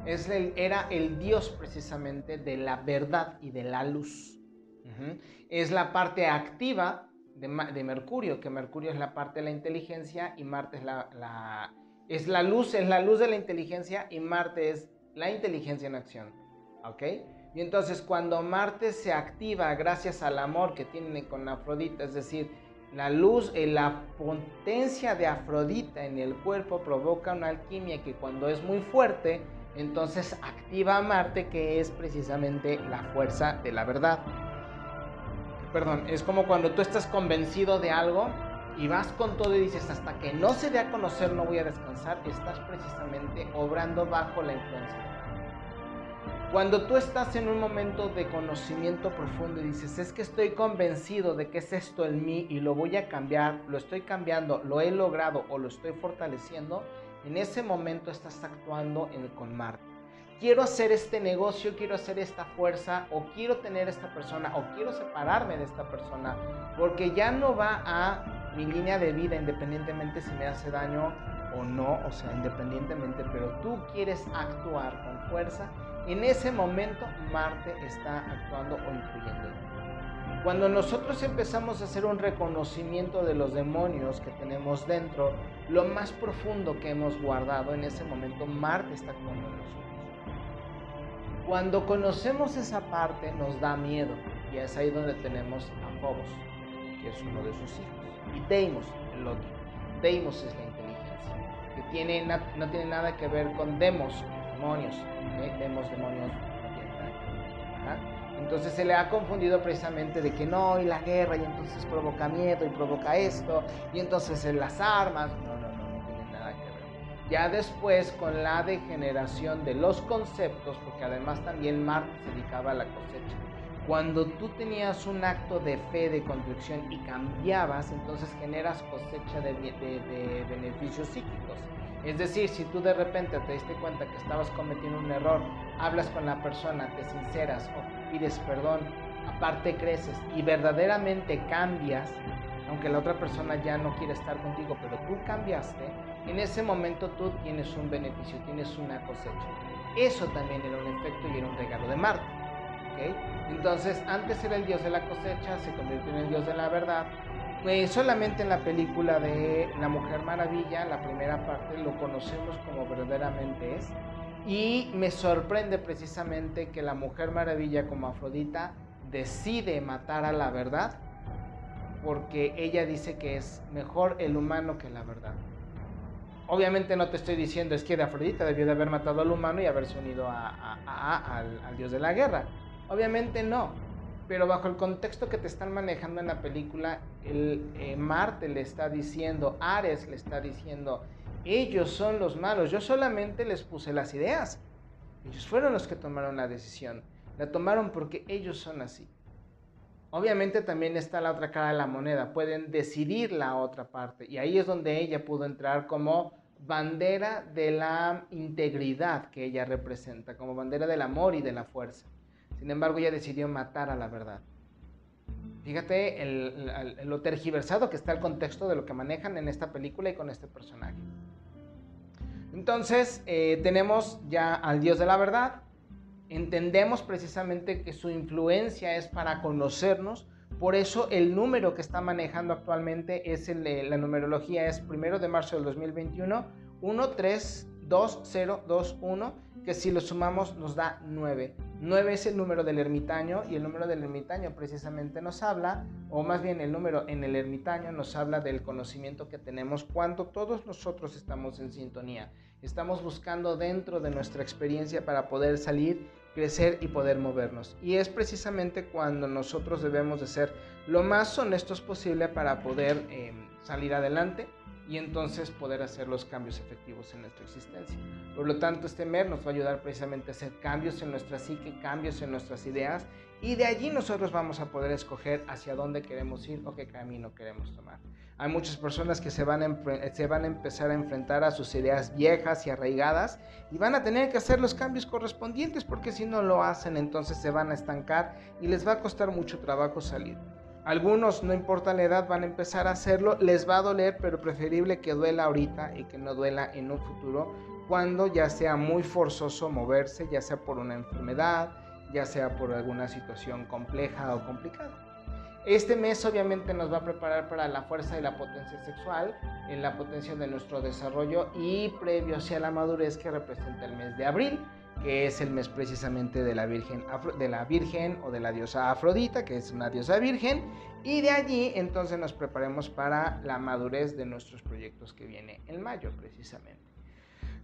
A: es era el dios precisamente de la verdad y de la luz. Es la parte activa de, de, Mercurio, que Mercurio es la parte de la inteligencia y Marte es la, la, es la luz, es la luz de la inteligencia y Marte es la inteligencia en acción. ¿Ok? Y entonces cuando Marte se activa gracias al amor que tiene con Afrodita, es decir, la luz, eh, la potencia de Afrodita en el cuerpo provoca una alquimia que cuando es muy fuerte, entonces activa a Marte, que es precisamente la fuerza de la verdad. Perdón, es como cuando tú estás convencido de algo y vas con todo y dices, hasta que no se dé a conocer no voy a descansar, estás precisamente obrando bajo la influencia. Cuando tú estás en un momento de conocimiento profundo y dices, es que estoy convencido de que es esto en mí y lo voy a cambiar, lo estoy cambiando, lo he logrado o lo estoy fortaleciendo, en ese momento estás actuando en el con Marte. Quiero hacer este negocio, quiero hacer esta fuerza o quiero tener esta persona o quiero separarme de esta persona porque ya no va a mi línea de vida independientemente si me hace daño o no, o sea, independientemente, pero tú quieres actuar con fuerza en ese momento Marte está actuando o influyendo Cuando nosotros empezamos a hacer un reconocimiento de los demonios que tenemos dentro, lo más profundo que hemos guardado en ese momento, Marte está actuando en nosotros. Cuando conocemos esa parte nos da miedo y es ahí donde tenemos a Phobos, que es uno de sus hijos, y Deimos, el otro. Deimos es la inteligencia, que tiene, no tiene nada que ver con Demos, demonios. Demonios, nada que ver. Entonces se le ha confundido precisamente de que no, y la guerra, y entonces provoca miedo, y provoca esto, y entonces en las armas. No, no, no, no tiene nada que ver. Ya después, con la degeneración de los conceptos, porque además también Marte se dedicaba a la cosecha cuando tú tenías un acto de fe, de construcción y cambiabas, entonces generas cosecha de, beneficios psíquicos. Es decir, si tú de repente te diste cuenta que estabas cometiendo un error, hablas con la persona, te sinceras o pides perdón, aparte creces y verdaderamente cambias, aunque la otra persona ya no quiere estar contigo, pero tú cambiaste, en ese momento tú tienes un beneficio, tienes una cosecha. Eso también era un efecto y era un regalo de Marte. Entonces, antes era el dios de la cosecha, se convirtió en el dios de la verdad. Pues solamente en la película de La Mujer Maravilla, la primera parte, lo conocemos como verdaderamente es. Y me sorprende precisamente que la Mujer Maravilla como Afrodita decide matar a la verdad porque ella dice que es mejor el humano que la verdad. Obviamente no te estoy diciendo es que de Afrodita debió de haber matado al humano y haberse unido al dios de la guerra. Obviamente no, pero bajo el contexto que te están manejando en la película, el eh, Marte le está diciendo, Ares le está diciendo, ellos son los malos, yo solamente les puse las ideas. Ellos fueron los que tomaron la decisión. La tomaron porque ellos son así. Obviamente también está la otra cara de la moneda, pueden decidir la otra parte y ahí es donde ella pudo entrar como bandera de la integridad que ella representa, como bandera del amor y de la fuerza. Sin embargo, ella decidió matar a la verdad. Fíjate lo tergiversado que está el contexto de lo que manejan en esta película y con este personaje. Entonces, eh, tenemos ya al Dios de la verdad. Entendemos precisamente que su influencia es para conocernos. Por eso el número que está manejando actualmente es el de la numerología, es primero de marzo del 2021, 1322021, que si lo sumamos nos da 9. 9 es el número del ermitaño y el número del ermitaño precisamente nos habla, o más bien el número en el ermitaño nos habla del conocimiento que tenemos cuando todos nosotros estamos en sintonía. Estamos buscando dentro de nuestra experiencia para poder salir, crecer y poder movernos. Y es precisamente cuando nosotros debemos de ser lo más honestos posible para poder eh, salir adelante y entonces poder hacer los cambios efectivos en nuestra existencia. Por lo tanto, este MER nos va a ayudar precisamente a hacer cambios en nuestra psique, cambios en nuestras ideas y de allí nosotros vamos a poder escoger hacia dónde queremos ir o qué camino queremos tomar. Hay muchas personas que se van, a, se van a empezar a enfrentar a sus ideas viejas y arraigadas y van a tener que hacer los cambios correspondientes porque si no lo hacen entonces se van a estancar y les va a costar mucho trabajo salir. Algunos, no importa la edad, van a empezar a hacerlo, les va a doler, pero preferible que duela ahorita y que no duela en un futuro, cuando ya sea muy forzoso moverse, ya sea por una enfermedad, ya sea por alguna situación compleja o complicada. Este mes obviamente nos va a preparar para la fuerza y la potencia sexual, en la potencia de nuestro desarrollo y previo hacia la madurez que representa el mes de abril que es el mes precisamente de la Virgen, de la Virgen o de la diosa Afrodita, que es una diosa virgen, y de allí entonces nos preparemos para la madurez de nuestros proyectos que viene en mayo precisamente.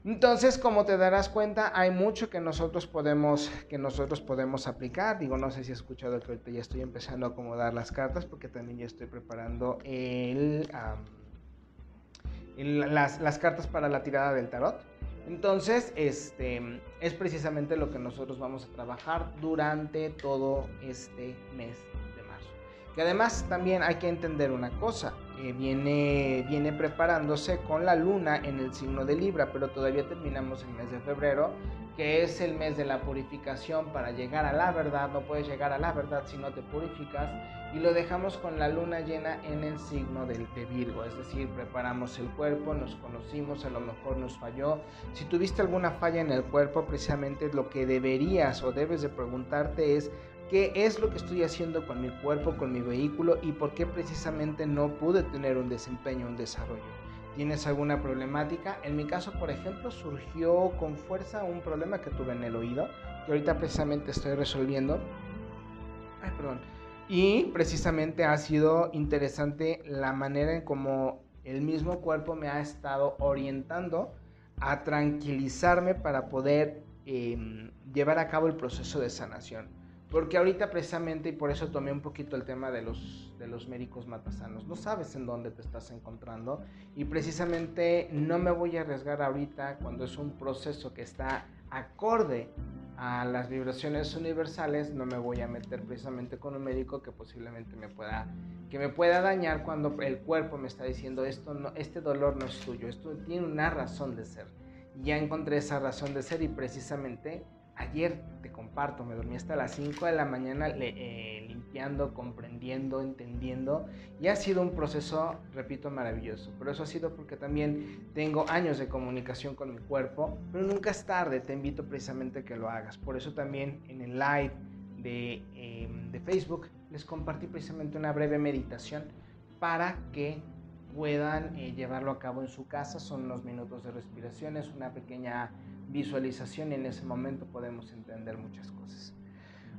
A: Entonces, como te darás cuenta, hay mucho que nosotros podemos, que nosotros podemos aplicar. Digo, no sé si has escuchado que ahorita ya estoy empezando a acomodar las cartas porque también ya estoy preparando el, las, las cartas para la tirada del tarot. Entonces, este es precisamente lo que nosotros vamos a trabajar durante todo este mes de marzo. Que además también hay que entender una cosa, eh, viene, viene preparándose con la luna en el signo de Libra, pero todavía terminamos el mes de febrero que es el mes de la purificación para llegar a la verdad. No puedes llegar a la verdad si no te purificas. Y lo dejamos con la luna llena en el signo del de Virgo. Es decir, preparamos el cuerpo, nos conocimos, a lo mejor nos falló. Si tuviste alguna falla en el cuerpo, precisamente lo que deberías o debes de preguntarte es qué es lo que estoy haciendo con mi cuerpo, con mi vehículo y por qué precisamente no pude tener un desempeño, un desarrollo. ¿Tienes alguna problemática? En mi caso, por ejemplo, surgió con fuerza un problema que tuve en el oído, que ahorita precisamente estoy resolviendo. Ay, perdón. Y precisamente ha sido interesante la manera en cómo el mismo cuerpo me ha estado orientando a tranquilizarme para poder em, llevar a cabo el proceso de sanación. Porque ahorita precisamente, y por eso tomé un poquito el tema de los, de los médicos matasanos, no sabes en dónde te estás encontrando y precisamente no me voy a arriesgar ahorita cuando es un proceso que está acorde a las vibraciones universales, no me voy a meter precisamente con un médico que posiblemente me pueda, que me pueda dañar cuando el cuerpo me está diciendo esto no, este dolor no es tuyo, esto tiene una razón de ser. Ya encontré esa razón de ser y precisamente Ayer, te comparto, me dormí hasta las 5 de la mañana eh, limpiando, comprendiendo, entendiendo. Y ha sido un proceso, repito, maravilloso. Pero eso ha sido porque también tengo años de comunicación con mi cuerpo. Pero nunca es tarde, te invito precisamente a que lo hagas. Por eso también en el live de, em, de Facebook les compartí precisamente una breve meditación para que puedan eh, llevarlo a cabo en su casa. Son unos minutos de respiración, es una pequeña visualización y en ese momento podemos entender muchas cosas.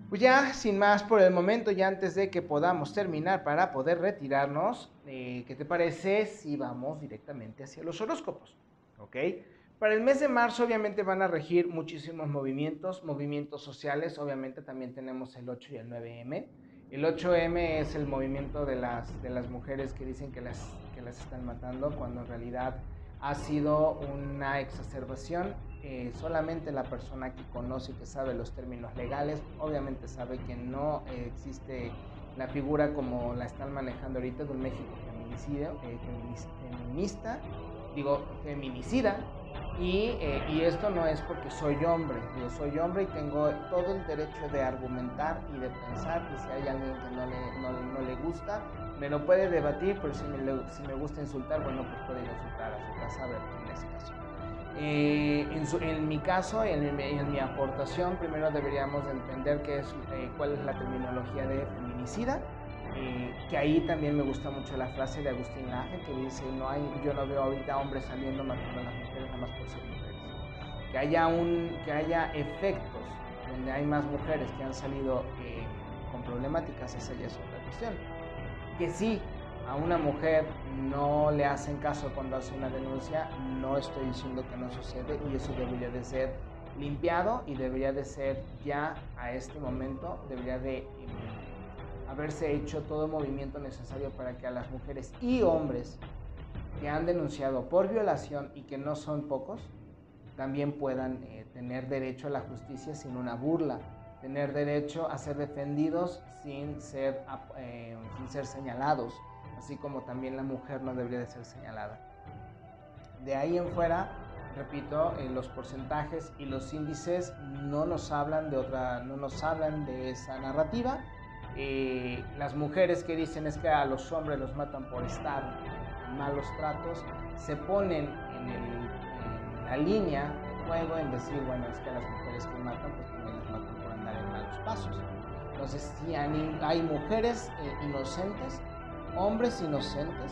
A: Pues ya, sin más por el momento, ya antes de que podamos terminar para poder retirarnos, eh, ¿qué te parece si vamos directamente hacia los horóscopos? ¿Ok? Para el mes de marzo obviamente van a regir muchísimos movimientos, movimientos sociales, obviamente también tenemos el 8 y el 9M. El 8M es el movimiento de las, de las mujeres que dicen que las, que las están matando, cuando en realidad ha sido una exacerbación eh, solamente la persona que conoce y que sabe los términos legales, obviamente sabe que no existe la figura como la están manejando ahorita de un México feminicidio, eh, feminista, digo, feminicida, y, eh, y, esto no es porque soy hombre, yo soy hombre y tengo todo el derecho de argumentar y de pensar, y si hay alguien que no le, no, no le gusta, me lo puede debatir, pero si me, si me gusta insultar, bueno, pues puede insultar a su casa, a ver ese caso. Eh, en, mi caso, en, en, mi aportación, primero deberíamos entender qué es, eh, cuál es la terminología de feminicida, eh, que ahí también me gusta mucho la frase de Agustín Laje, que dice, no hay, yo no veo ahorita hombres saliendo matando a las mujeres nada más por ser mujeres. Que haya, un, que haya efectos donde hay más mujeres que han salido con problemáticas, esa ya es otra cuestión. Que sí, a una mujer no le hacen caso cuando hace una denuncia, no estoy diciendo que no sucede y eso debería de ser limpiado y debería de ser ya a este momento, debería de haberse hecho todo el movimiento necesario para que a las mujeres y hombres que han denunciado por violación y que no son pocos, también puedan eh, tener derecho a la justicia sin una burla, tener derecho a ser defendidos sin ser, eh, sin ser señalados así como también la mujer no debería de ser señalada. De ahí en fuera, repito, eh, los porcentajes y los índices no nos hablan de otra, no nos hablan de esa narrativa. Eh, las mujeres que dicen es que a los hombres los matan por estar en malos tratos, se ponen en, la línea de juego en decir, bueno, es que a las mujeres que matan, pues también las matan por andar en malos pasos. Entonces, si hay, mujeres eh, inocentes hombres inocentes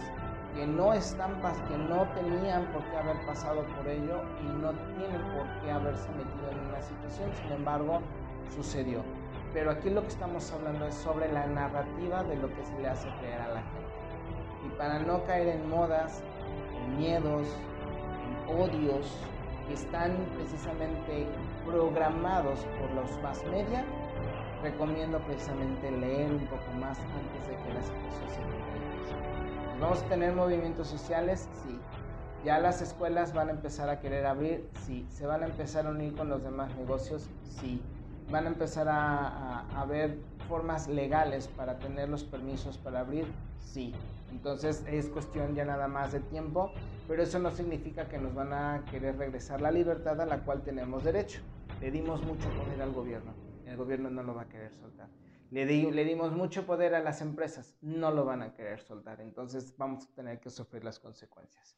A: que no están que no tenían por qué haber pasado por ello y no tienen por qué haberse metido en una situación, sin embargo, sucedió. Pero aquí lo que estamos hablando es sobre la narrativa de lo que se le hace creer a la gente. Y para no caer en modas, en miedos, en odios que están precisamente programados por los más media, recomiendo precisamente leer un poco más antes de que la situación se ¿Vamos a tener movimientos sociales? Sí. ¿Ya las escuelas van a empezar a querer abrir? Sí. ¿Se van a empezar a unir con los demás negocios? Sí. ¿Van a empezar a, a, ver formas legales para tener los permisos para abrir? Sí. Entonces es cuestión ya nada más de tiempo, pero eso no significa que nos van a querer regresar la libertad a la cual tenemos derecho. Le dimos mucho poder al gobierno. El gobierno no lo va a querer soltar. Le, dimos mucho poder a las empresas, no lo van a querer soltar, entonces vamos a tener que sufrir las consecuencias.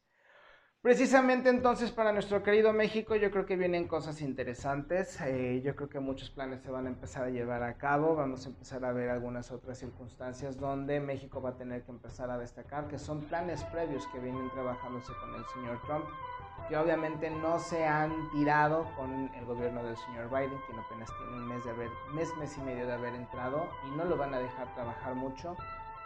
A: Precisamente entonces para nuestro querido México yo creo que vienen cosas interesantes, eh, yo creo que muchos planes se van a empezar a llevar a cabo, vamos a empezar a ver algunas otras circunstancias donde México va a tener que empezar a destacar, que son planes previos que vienen trabajándose con el señor Trump, que obviamente no se han tirado con el gobierno del señor Biden, quien apenas tiene un mes, de haber, mes, mes y medio de haber entrado y no lo van a dejar trabajar mucho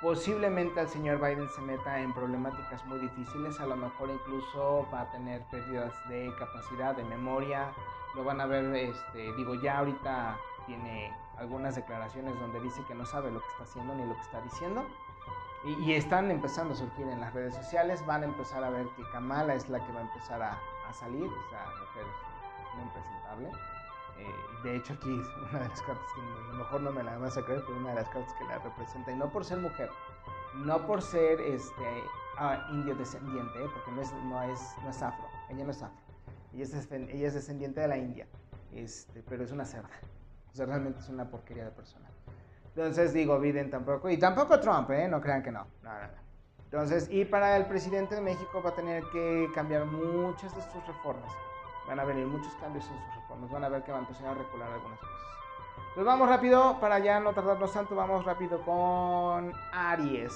A: Posiblemente el señor Biden se meta en problemáticas muy difíciles, a lo mejor incluso va a tener pérdidas de capacidad, de memoria, lo van a ver, este, digo, ya ahorita tiene algunas declaraciones donde dice que no sabe lo que está haciendo ni lo que está diciendo. Y, están empezando a surgir en las redes sociales, van a empezar a ver que Kamala es la que va a empezar a, a salir, esa mujer muy impresentable. Eh, de hecho, aquí es una de las cartas que a lo mejor no me la vas a creer, pero una de las cartas que la representa. Y no por ser mujer, no por ser este, ah, indio descendiente, ¿eh? porque no es, no, es, no es afro, ella no es afro. Ella es, ella es descendiente de la India, este, pero es una cerda. O sea, realmente es una porquería de persona. Entonces digo, Biden tampoco, y tampoco Trump, ¿eh? no crean que no. No, no, no. Entonces, y para el presidente de México va a tener que cambiar muchas de sus reformas van a venir muchos cambios en sus reformas, van a ver que van a empezar a recular algunas cosas. Entonces vamos rápido, para ya no tardarnos tanto, vamos rápido con Aries.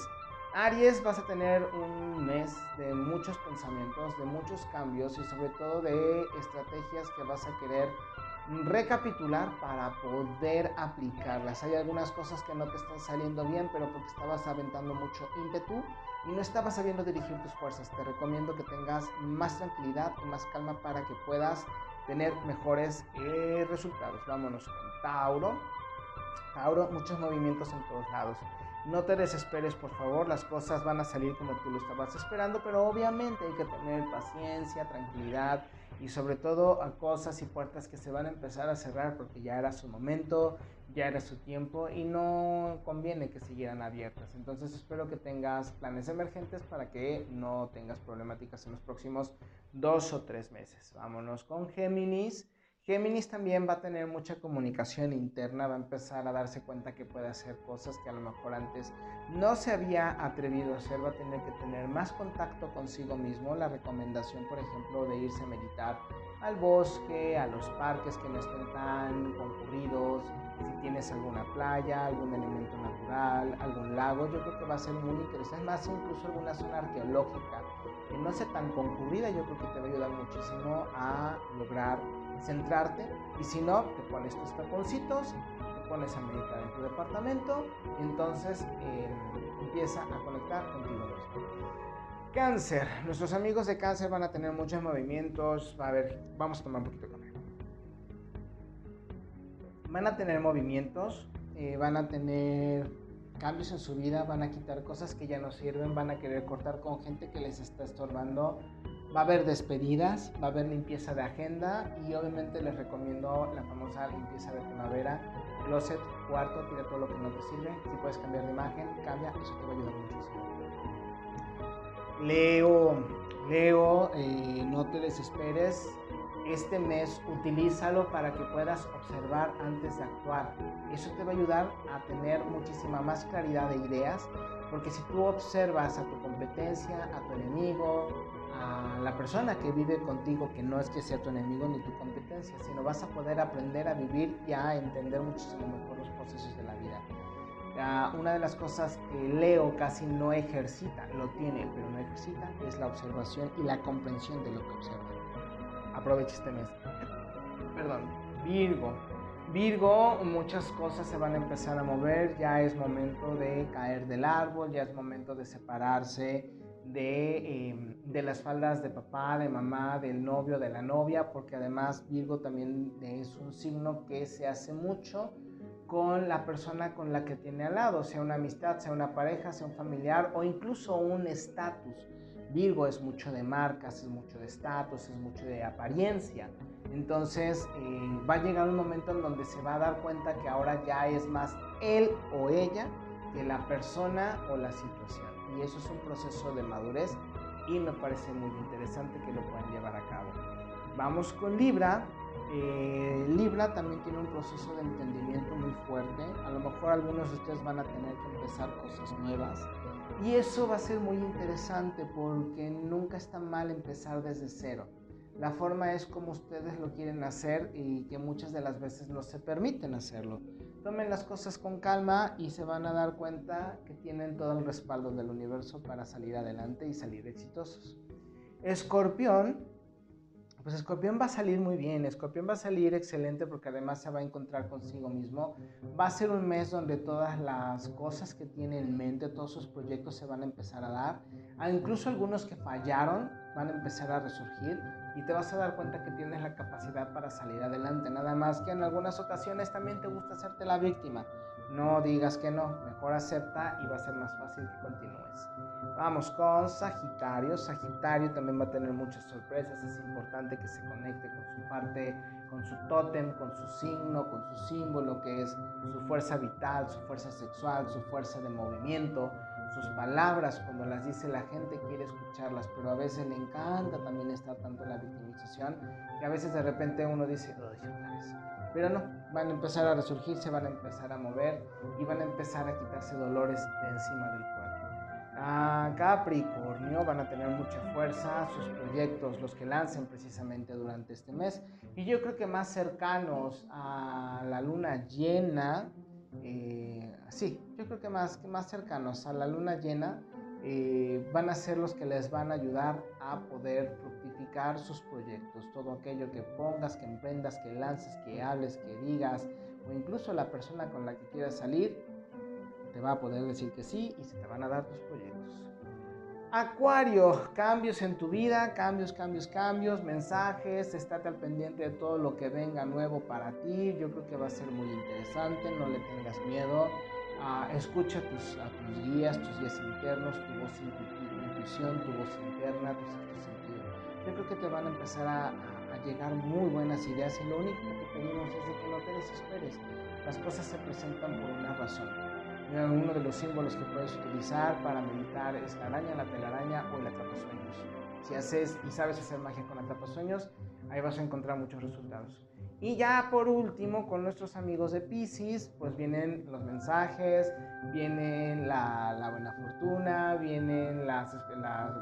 A: Aries vas a tener un mes de muchos pensamientos, de muchos cambios y sobre todo de estrategias que vas a querer recapitular para poder aplicarlas. Hay algunas cosas que no te están saliendo bien, pero porque estabas aventando mucho ímpetu y no estabas sabiendo dirigir tus fuerzas. Te recomiendo que tengas más tranquilidad y más calma para que puedas tener mejores eh, resultados. Vámonos con Tauro. Tauro, muchos movimientos en todos lados. No te desesperes, por favor, las cosas van a salir como tú lo estabas esperando, pero obviamente hay que tener paciencia, tranquilidad y sobre todo a cosas y puertas que se van a empezar a cerrar porque ya era su momento, ya era su tiempo y no conviene que siguieran abiertas. Entonces espero que tengas planes emergentes para que no tengas problemáticas en los próximos dos o tres meses. Vámonos con Géminis. Géminis también va a tener mucha comunicación interna, va a empezar a darse cuenta que puede hacer cosas que a lo mejor antes no se había atrevido a hacer, va a tener que tener más contacto consigo mismo. La recomendación, por ejemplo, de irse a meditar al bosque, a los parques que no estén tan concurridos, si tienes alguna playa, algún elemento natural, algún lago, yo creo que va a ser muy interesante, más incluso alguna zona arqueológica que no sea tan concurrida, yo creo que te va a ayudar muchísimo a lograr centrarte y si no, te pones tus taponcitos, te pones a meditar en tu departamento y entonces eh, empieza a conectar contigo mismo. Cáncer, nuestros amigos de cáncer van a tener muchos movimientos, a ver, vamos a tomar un poquito de café. Van a tener movimientos, eh, van a tener cambios en su vida, van a quitar cosas que ya no sirven, van a querer cortar con gente que les está estorbando, Va a haber despedidas, va a haber limpieza de agenda y obviamente les recomiendo la famosa limpieza de primavera. Closet, cuarto, tira todo lo que no te sirve. Si puedes cambiar de imagen, cambia, eso te va a ayudar muchísimo. Leo, Leo, eh, no te desesperes. Este mes utilízalo para que puedas observar antes de actuar. Eso te va a ayudar a tener muchísima más claridad de ideas, porque si tú observas a tu competencia, a tu enemigo, a la persona que vive contigo, que no es que sea tu enemigo ni tu competencia, sino vas a poder aprender a vivir y a entender muchísimo mejor los procesos de la vida. una de las cosas que Leo casi no ejercita, lo tiene, pero no ejercita, es la observación y la comprensión de lo que observa. Aprovecha este mes. Perdón, Virgo. Virgo, muchas cosas se van a empezar a mover, ya es momento de caer del árbol, ya es momento de separarse de, em, de, las faldas de papá, de mamá, del novio, de la novia, porque además Virgo también es un signo que se hace mucho con la persona con la que tiene al lado, sea una amistad, sea una pareja, sea un familiar o incluso un estatus. Virgo es mucho de marcas, es mucho de estatus, es mucho de apariencia. Entonces eh, va a llegar un momento en donde se va a dar cuenta que ahora ya es más él o ella que la persona o la situación y eso es un proceso de madurez y me parece muy interesante que lo puedan llevar a cabo. Vamos con Libra. Eh, Libra también tiene un proceso de entendimiento muy fuerte. A lo mejor algunos de ustedes van a tener que empezar cosas nuevas. Y eso va a ser muy interesante porque nunca está mal empezar desde cero. La forma es como ustedes lo quieren hacer y que muchas de las veces no se permiten hacerlo. Tomen las cosas con calma y se van a dar cuenta que tienen todo el respaldo del universo para salir adelante y salir exitosos. Escorpión pues Escorpión va a salir muy bien, Escorpión va a salir excelente porque además se va a encontrar consigo mismo. Va a ser un mes donde todas las cosas que tiene en mente, todos sus proyectos se van a empezar a dar. Ah, incluso algunos que fallaron van a empezar a resurgir y te vas a dar cuenta que tienes la capacidad para salir adelante. Nada más que en algunas ocasiones también te gusta hacerte la víctima. No digas que no, mejor acepta y va a ser más fácil que continúes. Vamos con Sagitario. Sagitario también va a tener muchas sorpresas. Es importante que se conecte con su parte, con su tótem, con su signo, con su símbolo, que es su fuerza vital, su fuerza sexual, su fuerza de movimiento, sus palabras. Cuando las dice la gente quiere escucharlas, pero a veces le encanta también estar tanto en la victimización que a veces de repente uno dice, pero no, van a empezar a resurgir, se van a empezar a mover y van a empezar a quitarse dolores de encima del cuerpo. A Capricornio van a tener mucha fuerza sus proyectos, los que lancen precisamente durante este mes. Y yo creo que más cercanos a la luna llena, eh, sí, yo creo que más, más cercanos a la luna llena, eh, van a ser los que les van a ayudar a poder fructificar sus proyectos. Todo aquello que pongas, que emprendas, que lances, que hables, que digas, o incluso la persona con la que quieras salir, te va a poder decir que sí y se te van a dar tus proyectos. Acuario, cambios en tu vida, cambios, cambios, cambios, mensajes, estate al pendiente de todo lo que venga nuevo para ti. Yo creo que va a ser muy interesante, no le tengas miedo. Ah, escucha tus, a tus guías, tus guías internos, tu voz intuición, tu voz interna, tus actos sentidos. Yo creo que te van a empezar a, a, llegar muy buenas ideas y lo único que te pedimos es de que no te desesperes. Las cosas se presentan por una razón. Uno de los símbolos que puedes utilizar para meditar es la araña, la telaraña o el atrapasueños. Si haces y sabes hacer magia con atrapasueños, ahí vas a encontrar muchos resultados. Y ya por último, con nuestros amigos de Pisces, pues vienen los mensajes, vienen la, buena fortuna, vienen las,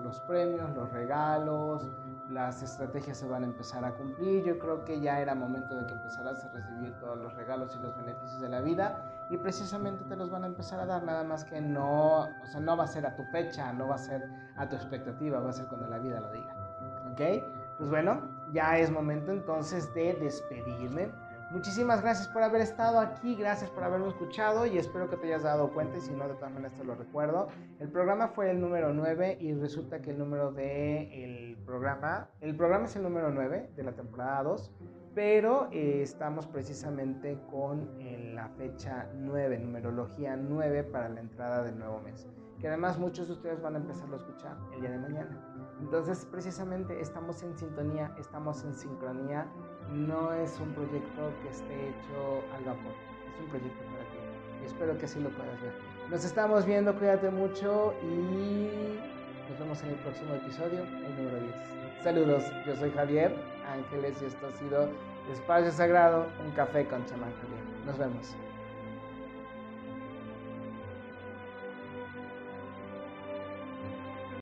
A: los premios, los regalos, las estrategias se van a empezar a cumplir. Yo creo que ya era momento de que empezaras a recibir todos los regalos y los beneficios de la vida y precisamente te los van a empezar a dar, nada más que no, o sea, no va a ser a tu fecha, no va a ser a tu expectativa, va a ser cuando la vida lo diga. ¿Ok? Pues bueno, ya es momento entonces de despedirme. Muchísimas gracias por haber estado aquí, gracias por haberme escuchado y espero que te hayas dado cuenta y si no, de todas maneras te lo recuerdo. El programa fue el número 9 y resulta que el número de el programa, el programa es el número 9 de la temporada 2, pero eh, estamos precisamente con eh, la fecha 9, numerología 9 para la entrada del nuevo mes, que además muchos de ustedes van a empezar a escuchar el día de mañana. Entonces, precisamente estamos en sintonía, estamos en sincronía. No es un proyecto que esté hecho al vapor, es un proyecto para ti. Y espero que así lo puedas ver. Nos estamos viendo, cuídate mucho y nos vemos en el próximo episodio, el número 10. Saludos, yo soy Javier Ángeles y esto ha sido Espacio Sagrado, un café con Javier. Nos vemos.